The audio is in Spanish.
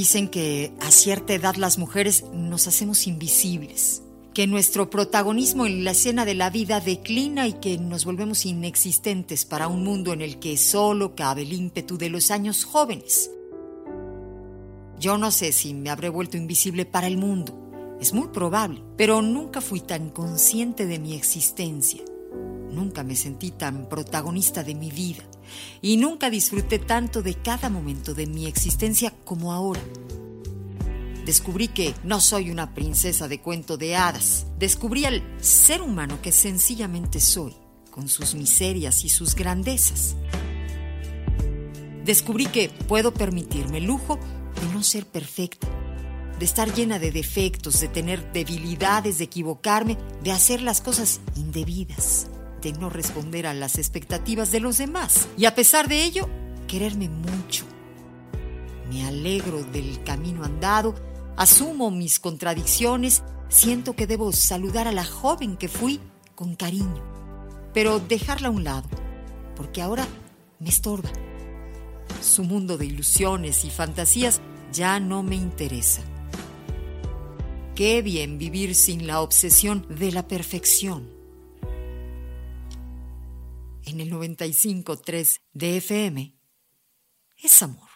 Dicen que a cierta edad las mujeres nos hacemos invisibles, que nuestro protagonismo en la escena de la vida declina y que nos volvemos inexistentes para un mundo en el que solo cabe el ímpetu de los años jóvenes. Yo no sé si me habré vuelto invisible para el mundo, es muy probable, pero nunca fui tan consciente de mi existencia. Nunca me sentí tan protagonista de mi vida y nunca disfruté tanto de cada momento de mi existencia como ahora. Descubrí que no soy una princesa de cuento de hadas. Descubrí al ser humano que sencillamente soy, con sus miserias y sus grandezas. Descubrí que puedo permitirme el lujo de no ser perfecta, de estar llena de defectos, de tener debilidades, de equivocarme, de hacer las cosas indebidas de no responder a las expectativas de los demás. Y a pesar de ello, quererme mucho. Me alegro del camino andado, asumo mis contradicciones, siento que debo saludar a la joven que fui con cariño, pero dejarla a un lado, porque ahora me estorba. Su mundo de ilusiones y fantasías ya no me interesa. Qué bien vivir sin la obsesión de la perfección en el 95.3 de FM es amor.